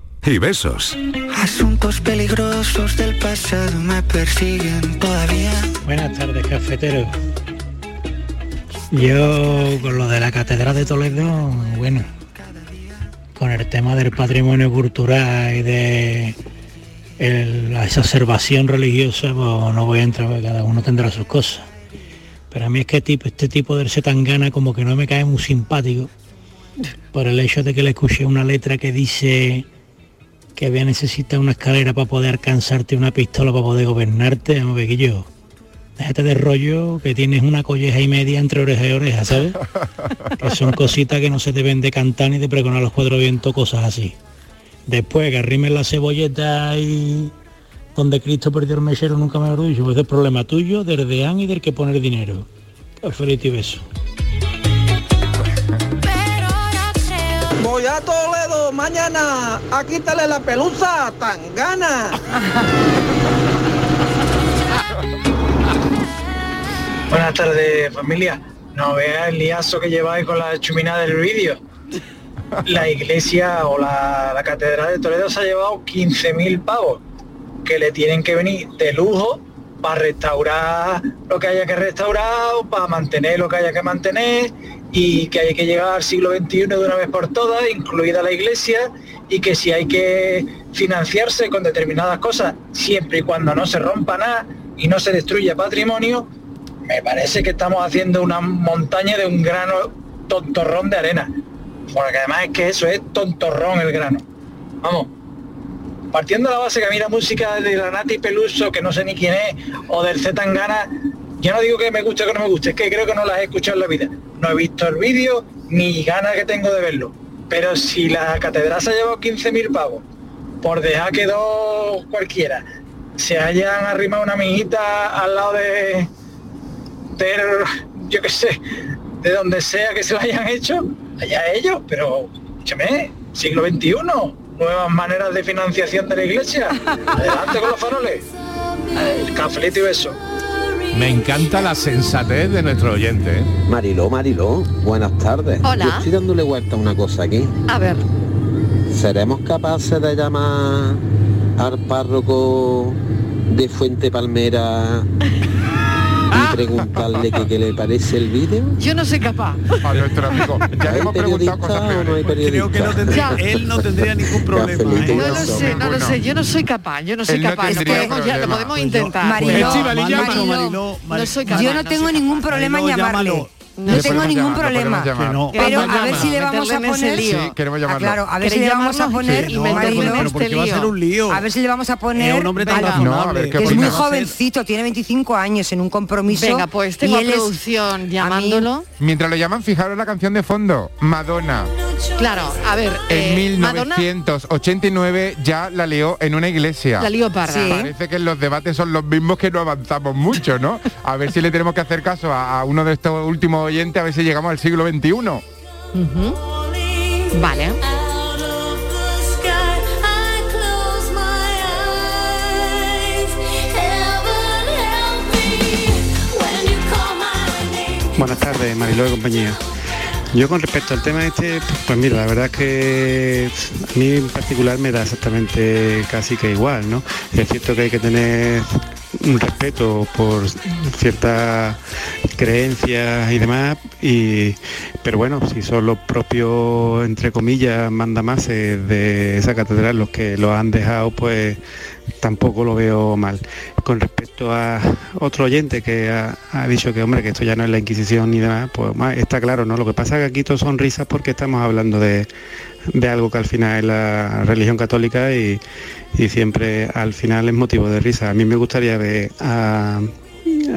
y besos. Asuntos peligrosos del pasado me persiguen todavía. Buenas tardes, cafetero. Yo con lo de la Catedral de Toledo, bueno, con el tema del patrimonio cultural y de el- la exacerbación religiosa, pues no voy a entrar, porque cada uno tendrá sus cosas. Pero a mí es que tipo, este tipo del Setangana como que no me cae muy simpático por el hecho de que le escuché una letra que dice que había necesita una escalera para poder alcanzarte una pistola para poder gobernarte, vamos yo. Déjate de rollo que tienes una colleja y media entre oreja y oreja, ¿sabes? que son cositas que no se deben de cantar ni de pregonar los cuatro vientos, cosas así. Después que arrimen la cebolleta y donde Cristo perdió el mechero nunca me lo dicho, pues es problema tuyo, del deán y del que pone el dinero. Cafelito y beso. Voy a Toledo mañana a quitarle la pelusa tan gana. Buenas tardes, familia. No veas el liazo que lleváis con la chumina del vídeo. La iglesia o la, la catedral de Toledo se ha llevado 15.000 pavos que le tienen que venir de lujo para restaurar lo que haya que restaurar, para mantener lo que haya que mantener y que hay que llegar al siglo XXI de una vez por todas, incluida la iglesia, y que si hay que financiarse con determinadas cosas, siempre y cuando no se rompa nada y no se destruya patrimonio, me parece que estamos haciendo una montaña de un grano tontorrón de arena. Porque además es que eso es tontorrón el grano. Vamos, partiendo de la base que a mí la música de la Nati Peluso, que no sé ni quién es, o del Z Tangana, yo no digo que me guste o que no me guste, es que creo que no las he escuchado en la vida. No he visto el vídeo ni ganas que tengo de verlo. Pero si la catedral se ha llevado 15.000 pavos por dejar que dos cualquiera se hayan arrimado una amiguita al lado de, de yo qué sé, de donde sea que se lo hayan hecho, allá ellos, pero escúchame, siglo XXI, nuevas maneras de financiación de la iglesia. Adelante con los faroles. El cafelito y beso. Me encanta la sensatez de nuestro oyente. ¿eh? Mariló, Mariló, buenas tardes. Hola. Yo estoy dándole vuelta a una cosa aquí. A ver, ¿Seremos capaces de llamar al párroco de Fuente Palmera y preguntarle que qué le parece el vídeo? yo no soy capaz. A nuestro amigo. Ya hemos preguntado cosas ¿O no hay Creo que no tendría, él no tendría ningún problema. ¿eh? No lo sé, no lo sé, yo no soy capaz, yo no soy Él no capaz. Lo tendría podemos, ya, lo podemos Pues yo- intentar. Mariló, Estíbaliz, Mariló, llámalo, Mariló, no soy capaz. Yo no tengo ningún problema en Mariló, llamarle. No tengo ningún llamar, problema. no. Pero a ver si le vamos a poner. lío. Sí, queremos Ah, claro, a ver si ¿Queréis le vamos a poner. Sí, no, pero este porque va a ser un lío. A ver si le vamos a poner. Es un hombre tan. No, a ver, ¿qué que es muy jovencito, tiene 25 años en un compromiso. Venga, pues tengo y él es- producción llamándolo. Mientras lo llaman, fijaros la canción de fondo, Madonna. Claro, a ver, En eh, Madonna 1989 ya la lió en una iglesia. La lió parda. Sí. Parece que los debates son los mismos que no avanzamos mucho, ¿no? A ver si le tenemos que hacer caso a, a uno de estos últimos oyentes, a ver si llegamos al siglo XXI. Ujú. Vale. Buenas tardes, Mariló de compañía. Yo con respecto al tema este, pues mira, la verdad es que a mí en particular me da exactamente casi que igual, ¿no? Es cierto que hay que tener un respeto por ciertas creencias y demás, y, pero bueno, si son los propios, entre comillas, mandamases de esa catedral los que lo han dejado, pues tampoco lo veo mal. Con respecto a otro oyente que ha, dicho que hombre que esto ya no es la Inquisición ni demás, pues está claro, ¿no? Lo que pasa es que aquí todos son risas porque estamos hablando de, de algo que al final es la religión católica y, y siempre al final es motivo de risa. A mí me gustaría ver a,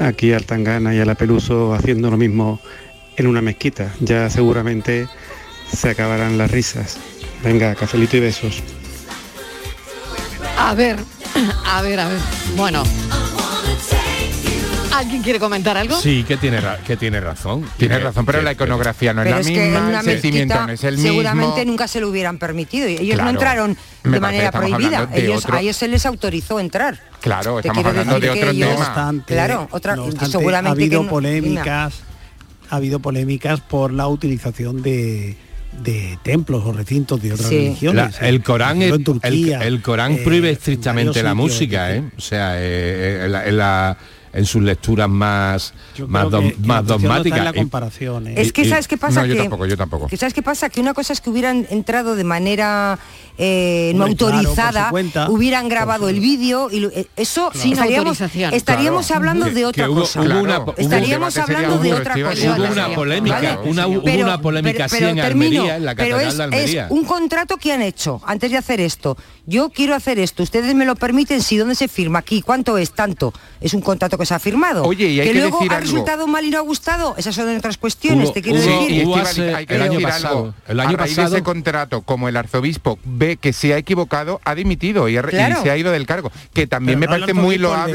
aquí al Tangana y a la Peluso haciendo lo mismo en una mezquita. Ya seguramente se acabarán las risas. Venga, cafelito y besos. A ver, a ver, a ver. Bueno. ¿Alguien quiere comentar algo? Sí, que tiene, ra- que tiene razón. Tienes razón, pero la iconografía no es Pero la es que en misma, una el sentimiento no es el seguramente mismo. nunca se lo hubieran permitido. Ellos Claro. no entraron Me de parece manera que estamos prohibida. hablando de Ellos, otro- a ellos se les autorizó entrar. Claro, Te estamos quiero hablando de decir que otro ellos- tema. obstante, Claro, otra- no obstante, seguramente ha habido no- polémicas ha habido polémicas por la utilización de, de templos o recintos de otras Sí. religiones La- el Corán, el, en Turquía, el- el Corán eh, prohíbe en estrictamente la sitios, música, ¿eh? O sea, eh, la- en la- en sus lecturas más, más, que- más no dogmáticas. en la Y- comparación, ¿eh? Es que sabes qué pasa No, yo que tampoco, yo tampoco. que sabes qué pasa que una cosa es que hubieran entrado de manera eh, no claro, autorizada, cuenta, hubieran grabado el vídeo y lo- eh, eso Sin estaríamos, autorización. estaríamos Claro. hablando Que- de otra hubo- cosa. hubo una- estaríamos hablando de otra cosa. Hubo una polémica, Vale. una, hubo Pero- una polémica pero- así pero en termino, Almería, en la pero Catedral es, de Almería. es un contrato que han hecho antes de hacer esto. Yo quiero hacer esto, ustedes me lo permiten, si dónde se firma aquí, cuánto es, tanto. Es un contrato que se ha firmado. Oye, y hay que luego decir ha algo. resultado mal y no ha gustado, esas son otras cuestiones, te quiero Sí, decir. y hubo Estíbaliz, hace- hay que el año decir pasado, algo. el año a raíz pasado- de ese contrato, como el arzobispo ve que se ha equivocado, ha dimitido y, ha- y Claro. se ha ido del cargo. Que también Pero me no parece el muy loable.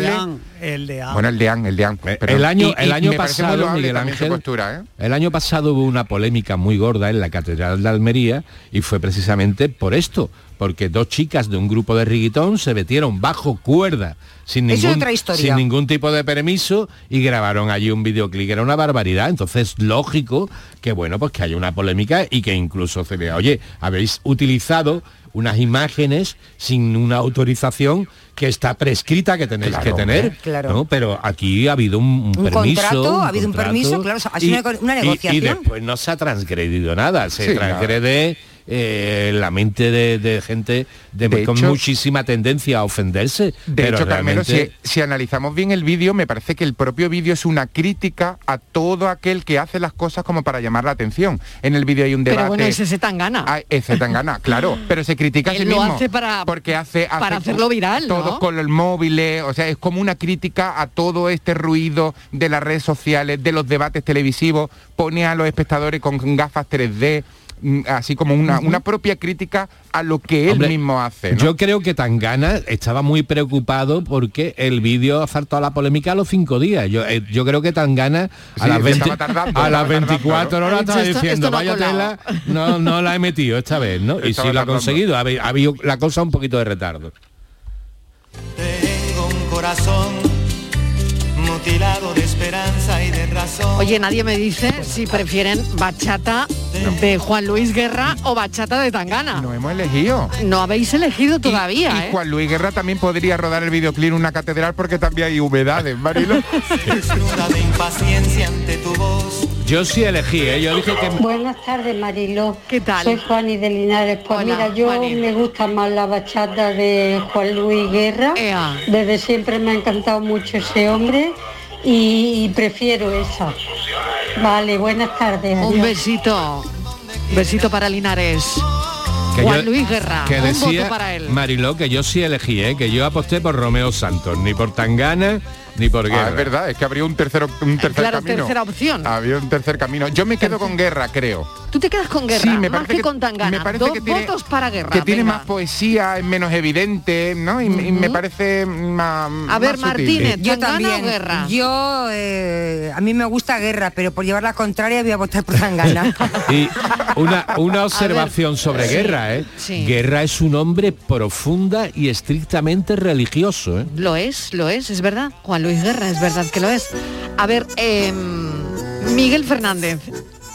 El de An, el. Bueno, el de An, el de An. perdón. el año, el año pasado, Miguel Ángel, postura, ¿eh? el año pasado hubo una polémica muy gorda en la Catedral de Almería y fue precisamente por esto, porque dos chicas de un grupo de riguitón se metieron bajo cuerda sin Eso es ningún, otra historia. sin ningún tipo de permiso y grabaron allí un videoclip era una barbaridad. Entonces, lógico que bueno, pues que haya una polémica y que incluso se vea, oye, habéis utilizado unas imágenes sin una autorización que está prescrita que tenéis Claro, que tener, claro. ¿no? Pero aquí ha habido un, Un permiso, contrato, ha habido un permiso, claro, ha sido una- una y- Y, negociación. después no se ha transgredido nada, se Sí, transgrede eh, la mente de, de gente de, De con hecho- muchísima tendencia a ofenderse. De pero hecho, Carmelo, si, realmente- si analizamos bien el vídeo, me parece que el propio vídeo es una crítica a todo aquel que hace las cosas como para llamar la atención. En el vídeo hay un debate. Pero bueno, ese se tan gana. Ah, ese tan gana, claro, pero se critica a sí Él lo mismo. hace para- porque hace, hace para hacerlo viral, ¿no? Todos con los móviles, o sea, es como una crítica a todo este ruido de las redes sociales, de los debates televisivos, pone a los espectadores con gafas 3D, mm, así como una, una propia crítica a lo que él Hombre, mismo hace. ¿no? Yo creo que Tangana estaba muy preocupado porque el vídeo saltó a la polémica a los cinco días. Yo, eh, yo creo que Tangana a Sí, las, que 20 estaba tardando, a las tardando, 24 ¿no? horas estaba esto- diciendo, esto no ha vaya colado". tela, no, no la he metido esta vez, ¿no? Y Estaba sí lo ha conseguido, ha, habi- ha habido la cosa un poquito de retardo. Tengo un corazón mutilado de esperanza y de razón. Oye, nadie me dice si prefieren bachata de Juan Luis Guerra o bachata de Tangana. No hemos elegido. No habéis elegido todavía, Y ¿eh? Juan Luis Guerra también podría rodar el videoclip en una catedral porque también hay humedades, Marilo. Desnuda de impaciencia ante tu voz. Yo sí elegí, ¿eh? yo dije que... Buenas tardes, Mariló. ¿Qué tal? Soy Juani de Linares. Pues Hola, mira, yo Juani. me gusta más la bachata de Juan Luis Guerra. Ea. Desde siempre me ha encantado mucho ese hombre y prefiero esa. Vale, buenas tardes. Un besito. Besito para Linares. que Juan yo- Luis Guerra. Que un decía voto para él. Mariló que yo sí elegí, ¿eh? que yo aposté por Romeo Santos, ni por Tangana ni por Guerra. Ah, es verdad, es que habría un tercero, un tercer Claro, camino. tercera opción. Había un tercer camino. Yo me quedo con Guerra, creo. Tú te quedas con Guerra, Sí, me más parece que, que- con Tangana. me parece Dos que tiene- votos para Guerra. Que tiene venga. más poesía, es menos evidente, ¿no? Y, y me parece más. A ver, más sutil. Martínez, Yo ¿Tangana o también. Guerra? Yo, eh, a mí me gusta Guerra, pero por llevar la contraria voy a votar por Tangana. Y una, una observación sobre sí, Guerra, ¿eh? sí. Guerra es un hombre profunda y estrictamente religioso, ¿eh? Lo es, lo es, es verdad. Juan Luis Guerra, es verdad que lo es. A ver, em, Miguel Fernández,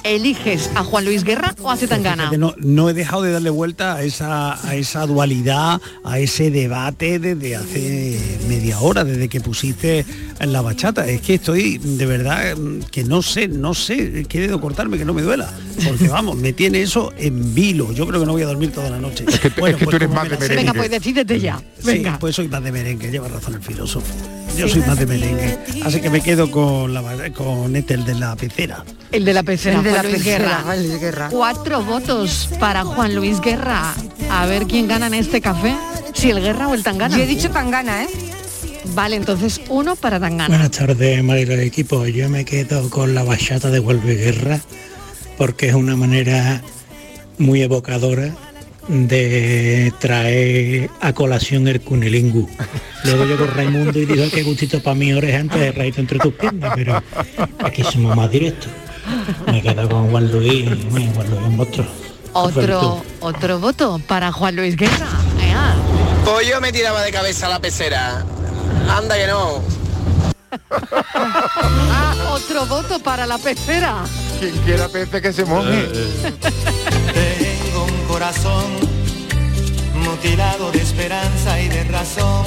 ¿eliges a Juan Luis Guerra o a Zetangana? No, no he dejado de darle vuelta a esa, a esa dualidad, a ese debate desde hace media hora, desde que pusiste en la bachata. Es que estoy de verdad mm, que no sé, no sé, he querido cortarme que no me duela. Porque vamos, me tiene eso en vilo. Yo creo que no voy a dormir toda la noche. Es que, tú- es que tú eres más de merengue. Venga, pues decídete ya. Venga. Sí, pues soy más de merengue, lleva razón el filósofo. Yo soy más de merengue. Así que me quedo con, la, con este, el de la pecera. El de la pecera, El de Juan la Luis pecera, Guerra. Juan Luis Guerra. Cuatro votos para Juan Luis Guerra. A ver quién gana en este café. Si el Guerra o el Tangana. Yo he dicho Tangana, ¿eh? Vale, entonces uno para Tangana. Buenas tardes, Marilo del equipo. Yo me quedo con la bachata de Juan Luis Guerra porque es una manera muy evocadora de traer a colación el cunilingu. Luego llegó Raimundo y dijo que gustito para mi oreja antes de reírte entre tus piernas, pero aquí somos más directos. Me quedo con Juan Luis, bueno, Juan Luis un monstruo. Otro, otro voto para Juan Luis Guerra. Ea. Pues yo me tiraba de cabeza a la pecera. Anda que no. Ah, otro voto para la pecera. Quien quiera pece que se moje. Corazón mutilado de esperanza y de razón.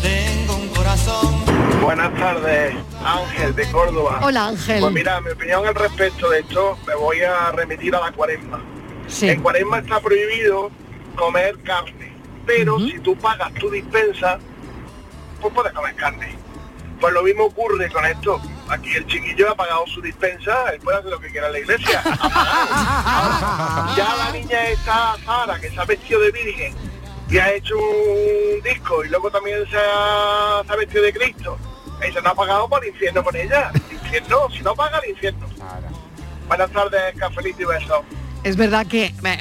Tengo un corazón. Buenas tardes, Ángel de Córdoba. Hola, Ángel. Pues mira, mi opinión al respecto de esto me voy a remitir a la cuaresma. Sí. En cuaresma está prohibido comer carne, pero si tú pagas tu dispensa, pues puedes comer carne. Pues lo mismo ocurre con esto. Aquí el chiquillo ha pagado su dispensa, él puede hacer lo que quiera en la iglesia. Ya la niña está Sara, que se ha vestido de virgen, y ha hecho un disco y luego también se ha, se ha vestido de Cristo, y se no ha pagado por el infierno con ella. Infierno, si no paga el infierno. Buenas tardes, cafelito y besos. Es verdad que eh,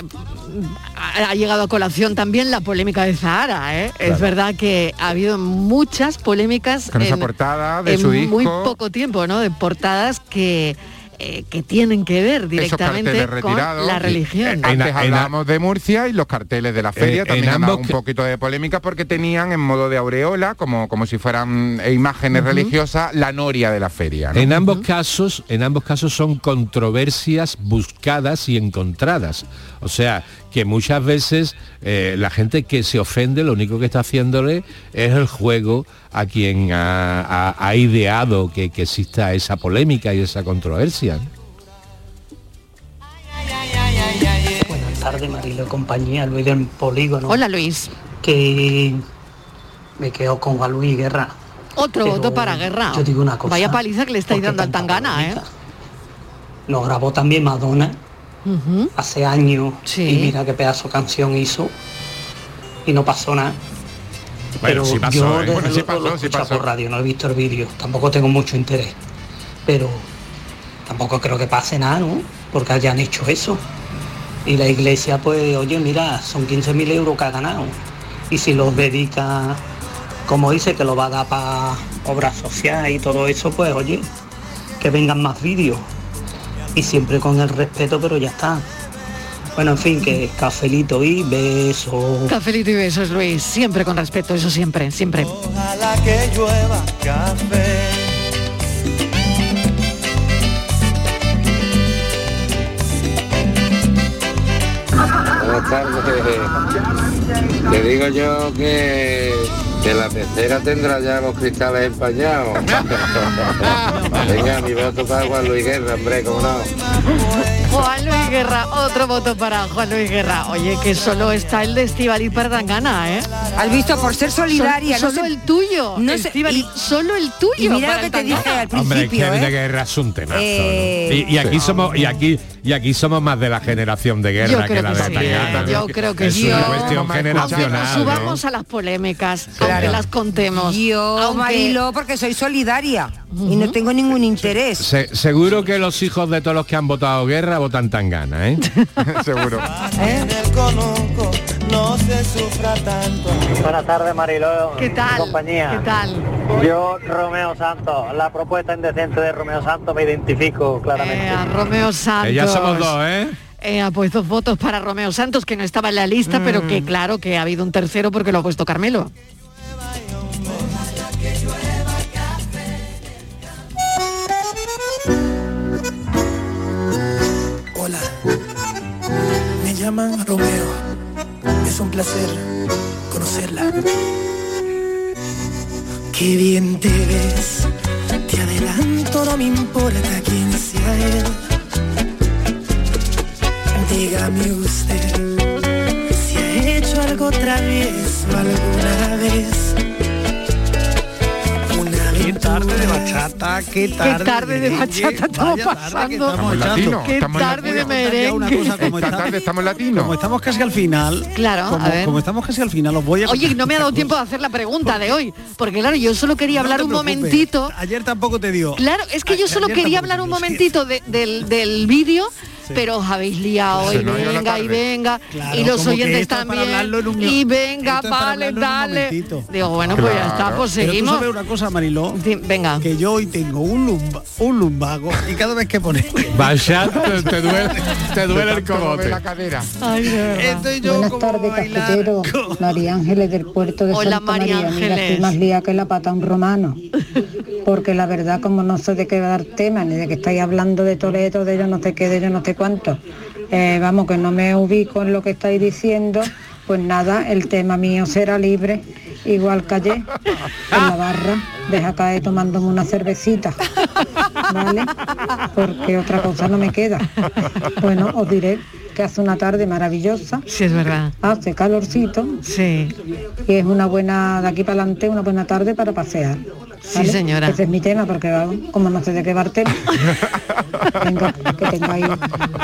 ha llegado a colación también la polémica de Zahara, ¿eh? Es verdad que ha habido muchas polémicas Con esa en- portada de en su muy poco tiempo, ¿no? De portadas que, eh, que tienen que ver Esos directamente carteles con retirados. la Y, religión. eh, Antes hablábamos de Murcia y los carteles de la feria en también ambos un poquito de polémica porque tenían en modo de aureola, como, como si fueran eh, imágenes religiosas, la noria de la feria. ¿no? En ambos casos, en ambos casos son controversias buscadas y encontradas. O sea, que muchas veces eh, la gente que se ofende lo único que está haciéndole es el juego a quien ha, ha- ha ideado que, que exista esa polémica y esa controversia. Buenas tardes, Marilo y compañía, Luis del Polígono. Hola Luis. Que me quedo con Juan Luis Guerra. Otro Pero voto para Guerra. yo digo una cosa, Vaya paliza que le estáis ¿por qué dando al Tangana, ¿eh? Lo grabó también Madonna hace años Sí. y mira qué pedazo de canción hizo y no pasó nada. Bueno, pero sí pasó, yo ¿eh? desde Bueno, sí luego pasó, lo he sí escuchado pasó. por radio, no he visto el vídeo, tampoco tengo mucho interés. Pero tampoco creo que pase nada, ¿no? Porque hayan hecho eso. Y la iglesia, pues, oye, mira, son 15.000 euros que ha ganado. Y si los dedica, como dice, que lo va a dar para obras sociales y todo eso, pues, oye, que vengan más vídeos. Y siempre con el respeto, pero ya está. Bueno, en fin, que cafelito y besos. Cafelito y besos, Luis. Siempre con respeto, eso siempre, siempre. Ojalá que llueva café. Buenas tardes. Te digo yo que, que la tercera tendrá ya los cristales empañados. Venga, mi voto para Juan Luis Guerra, hombre, cómo no. Juan Luis Guerra, otro voto para Juan Luis Guerra. Oye, que solo está el de Estivali Perdangana, ¿eh? Has visto, por ser solidaria, Sol- no solo sé- el tuyo, no sé- Estíbaliz, solo el tuyo. y mira lo que te dije al Hombre, es que principio, de ¿eh? guerra es. ¿no? Eh, Y, y aquí somos y aquí y aquí somos más de la generación de guerra que la que de sí, Tangana. yo creo que es sí. una Yo- cuestión Aunque generacional. nos ¿no? subamos a las polémicas, aunque las contemos. Yo, aunque- Marilo, porque soy solidaria y no tengo ningún interés. Se- seguro que los hijos de todos los que han votado guerra votan Tangana, ¿eh? Seguro. Conuco no se sufra tanto. Buenas tardes, Mariló. ¿Qué tal? Compañía. ¿Qué tal? Yo, Romeo Santos, la propuesta indecente de Romeo Santos me identifico claramente. Eh, a Romeo Santos. Que ya somos dos, ¿eh? Eh, ha puesto votos para Romeo Santos, que no estaba en la lista, pero Mm. que claro que ha habido un tercero porque lo ha puesto Carmelo. Hola, me llaman Romeo. Es un placer conocerla. Qué bien te ves. Te adelanto, no me importa quién sea él. Dígame usted si ha hecho algo travieso alguna vez. Qué tarde de bachata, qué tarde, Qué tarde de merengue, bachata estamos pasando. estamos echando. latinos, Qué tarde de ya una merengue. cosa, como Esta tarde estamos latinos. Como estamos casi al final, Claro, como, a ver. como estamos casi al final, os voy a Oye, no me ha dado tiempo de hacer la pregunta de hoy, porque claro, yo solo quería No hablar te un momentito. Ayer tampoco te dio. Claro, es que yo solo quería hablar un momentito de- del, del vídeo, pero os habéis liado y venga y venga Claro, y los oyentes también un- y venga, es vale, dale. Digo, bueno, pues ya está, Claro. pues Pero tú sabes una cosa, Mariló, Di- Venga. que yo hoy tengo un, lumba- un lumbago y cada vez que pones Vaya, te, te duele, te duele el cogote. la cadera. Ay, estoy yo Buenas tardes, cafetero. María Ángeles del puerto de Hola, Santa María María. Mira, Ángeles. estoy más lía que la pata un romano. Porque la verdad, como no sé de qué dar tema, ni de que estáis hablando de Toledo, de yo no sé qué, de yo no sé cuánto, eh, vamos, que no me ubico en lo que estáis diciendo, pues nada, el tema mío será libre, igual que ayer, en la barra, deja caer tomándome una cervecita, ¿vale? Porque otra cosa no me queda. Bueno, os diré que hace una tarde maravillosa, Sí, es verdad. hace calorcito Sí. y es una buena, de aquí para adelante, una buena tarde para pasear. Sí, señora. Ese es mi tema, porque como no sé de qué va el tema. Que tengáis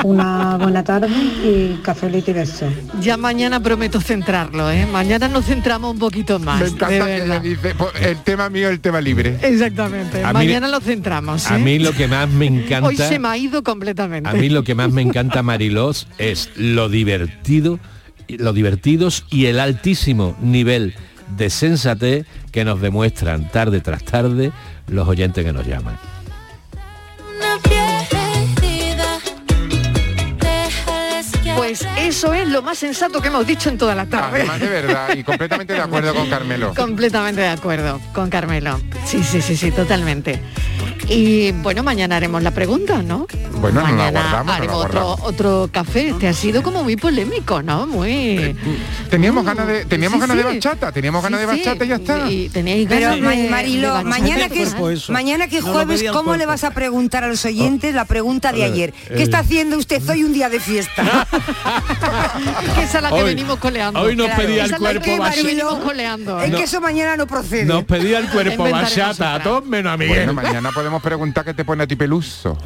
una buena tarde y cafelito y beso. Ya mañana prometo centrarlo, ¿eh? Mañana nos centramos un poquito más. Me de encanta que ella verdad. dice, "Pues, el tema mío, el tema libre. Exactamente. A mí- mañana lo centramos. A ¿eh? mí lo que más me encanta... Hoy se me ha ido completamente. A mí lo que más me encanta, Marilós, es lo divertido, lo divertidos y el altísimo nivel de sensatez que nos demuestran tarde tras tarde los oyentes que nos llaman. Pues eso es lo más sensato que hemos dicho en toda la tarde. Además de verdad, y completamente de acuerdo con Carmelo. Completamente de acuerdo con Carmelo. Sí, sí, sí, sí, totalmente. Y bueno, mañana haremos la pregunta, ¿no? Bueno, no la mañana guardamos, no la haremos otro, otro café. Este ha sido como muy polémico, ¿no? Muy... Teníamos ganas de, teníamos Sí, ganas de bachata, teníamos ganas de bachata y ya está. Y teníais Pero ganas Ma- de- Mariló, de bachata. mañana que, es, mañana que No jueves, ¿cómo le vas a preguntar a los oyentes la pregunta de ayer? eh. ¿Qué está haciendo usted hoy un día de fiesta? que esa es la que Hoy- venimos coleando. hoy nos pedía el cuerpo que bachata. venimos coleando. es que eso mañana no procede. Nos pedía el cuerpo bachata, a todos menos a Miguel. Bueno, mañana podemos preguntar qué te pone a ti peluso.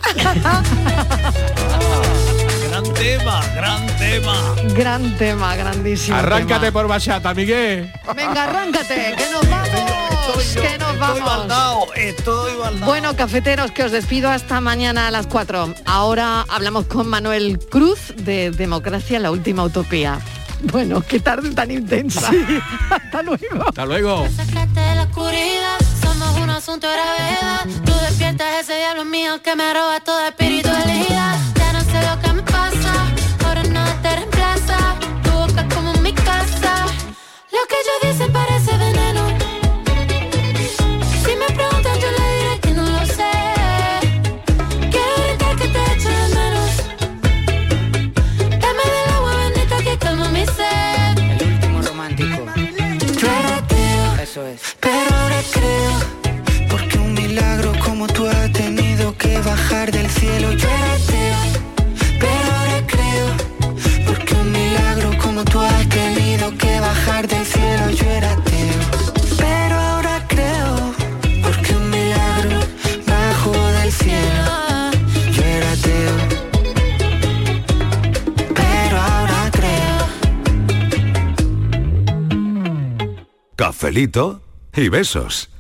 Gran tema, gran tema. Gran tema, grandísimo. Arráncate tema. por bachata, Miguel. Venga, arráncate, que nos vamos, que nos Estoy vamos. baldao, estoy baldao. Bueno, cafeteros, que os despido hasta mañana a las 4. Ahora hablamos con Manuel Cruz de Democracia, la última utopía. Bueno, qué tarde tan intensa. hasta luego. Hasta luego. Sácate de la oscuridad, somos un asunto de gravedad. Tú despiertas ese diablo mío que me roba toda espiritualidad. Ya no sé lo que me pasa, ahora nada te reemplaza. Tu boca es como mi casa. Lo que ellos dicen Eso es. Cafelito y besos.